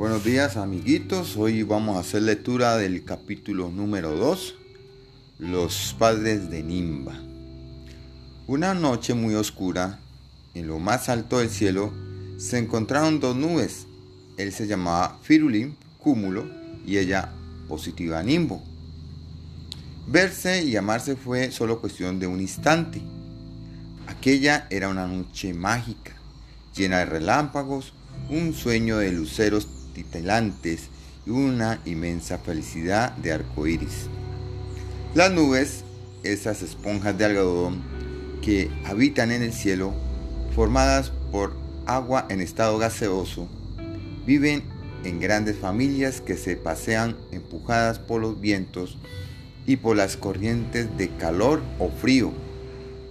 Buenos días amiguitos, hoy vamos a hacer lectura del capítulo número 2, Los padres de Nimba. Una noche muy oscura, en lo más alto del cielo, se encontraron dos nubes. Él se llamaba Firulín, cúmulo, y ella positiva Nimbo. Verse y amarse fue solo cuestión de un instante. Aquella era una noche mágica, llena de relámpagos, un sueño de luceros titilantes y una inmensa felicidad de arcoíris. Las nubes, esas esponjas de algodón que habitan en el cielo, formadas por agua en estado gaseoso, viven en grandes familias que se pasean empujadas por los vientos y por las corrientes de calor o frío.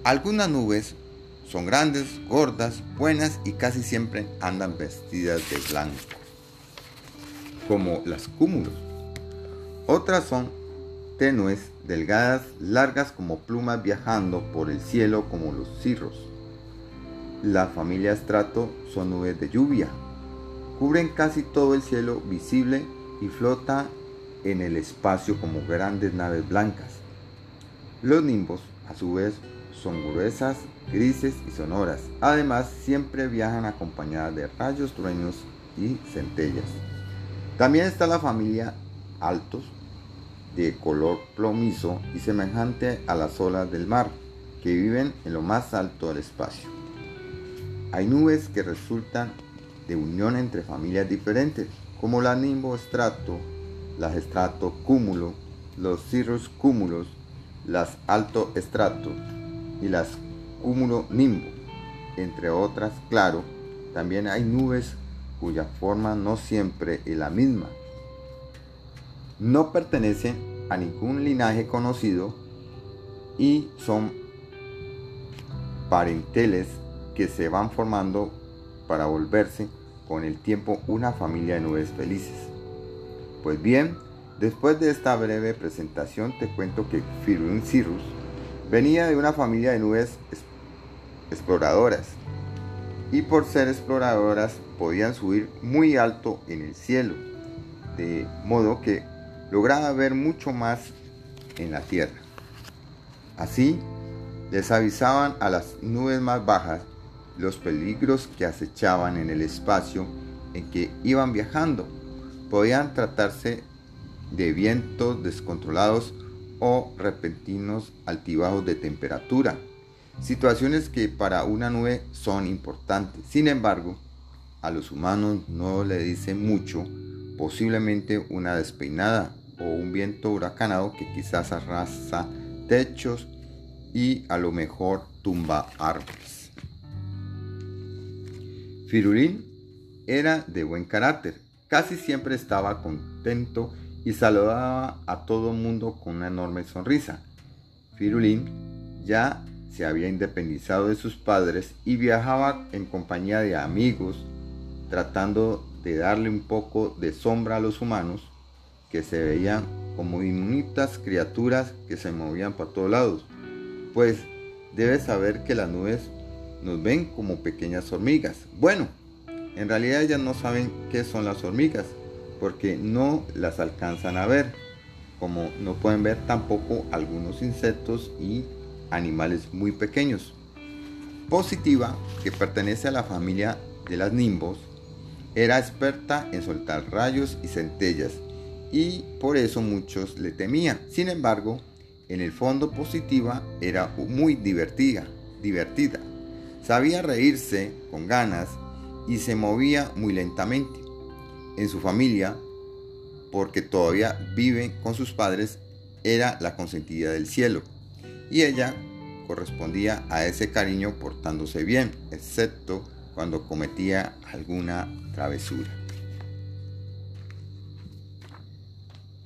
Algunas nubes son grandes, gordas, buenas y casi siempre andan vestidas de blanco, como las cúmulos. Otras son tenues, delgadas, largas como plumas viajando por el cielo como los cirros. La familia estrato son nubes de lluvia. Cubren casi todo el cielo visible y flota en el espacio como grandes naves blancas. Los nimbos, a su vez, son gruesas, grises y sonoras. Además, siempre viajan acompañadas de rayos, truenos y centellas. También está la familia altos, de color plomizo y semejante a las olas del mar, que viven en lo más alto del espacio. Hay nubes que resultan de unión entre familias diferentes, como la nimbo estrato, las estrato cúmulo, los cirrus cúmulos, las alto estrato y las cúmulo nimbo, entre otras, claro, también hay nubes cuya forma no siempre es la misma. No pertenecen a ningún linaje conocido y son parenteles que se van formando para volverse con el tiempo una familia de nubes felices. Pues bien, después de esta breve presentación te cuento que Firun Cirrus venía de una familia de nubes exploradoras y por ser exploradoras podían subir muy alto en el cielo, de modo que lograba ver mucho más en la tierra. Así, les avisaban a las nubes más bajas los peligros que acechaban en el espacio en que iban viajando. Podían tratarse de vientos descontrolados o repentinos altibajos de temperatura, situaciones que para una nube son importantes. Sin embargo, a los humanos no le dicen mucho, posiblemente una despeinada o un viento huracanado que quizás arrasa techos y a lo mejor tumba árboles. Firulín era de buen carácter, casi siempre estaba contento y saludaba a todo mundo con una enorme sonrisa. Firulín ya se había independizado de sus padres y viajaba en compañía de amigos, tratando de darle un poco de sombra a los humanos que se veían como diminutas criaturas que se movían por todos lados. Pues debes saber que las nubes nos ven como pequeñas hormigas. Bueno, en realidad ellas no saben qué son las hormigas, porque no las alcanzan a ver, como no pueden ver tampoco algunos insectos y animales muy pequeños. Positiva, que pertenece a la familia de las nimbos, era experta en soltar rayos y centellas y por eso muchos le temían. Sin embargo, en el fondo positiva era muy divertida, divertida. Sabía reírse con ganas y se movía muy lentamente en su familia, porque todavía vive con sus padres, era la consentida del cielo. Y ella correspondía a ese cariño portándose bien, excepto cuando cometía alguna travesura.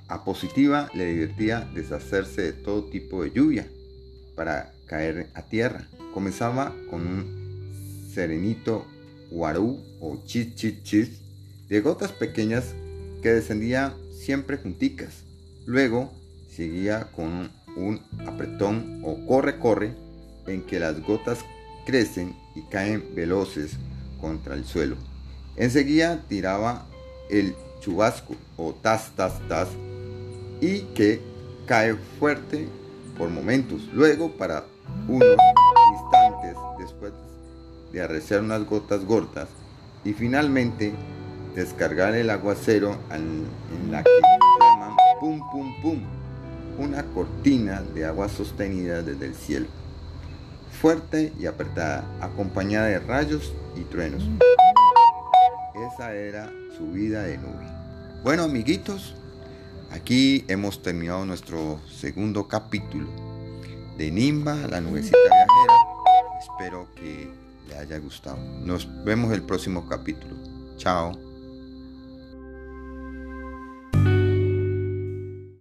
A Positiva le divertía deshacerse de todo tipo de lluvia para caer a tierra. Comenzaba con un serenito guarú o chis chis de gotas pequeñas que descendían siempre junticas. Luego seguía con un apretón o corre corre en que las gotas crecen y caen veloces contra el suelo. Enseguida tiraba el chubasco o tas, tas, tas, y que cae fuerte por momentos. Luego, para unos instantes después de arreciar unas gotas gordas y finalmente descargar el aguacero en la que llaman pum pum pum, una cortina de agua sostenida desde el cielo, fuerte y apretada, acompañada de rayos y truenos. Esa era su vida de nube. Bueno amiguitos, aquí hemos terminado nuestro segundo capítulo de Nimba, la nubecita viajera. Espero que le haya gustado. Nos vemos el próximo capítulo. Chao.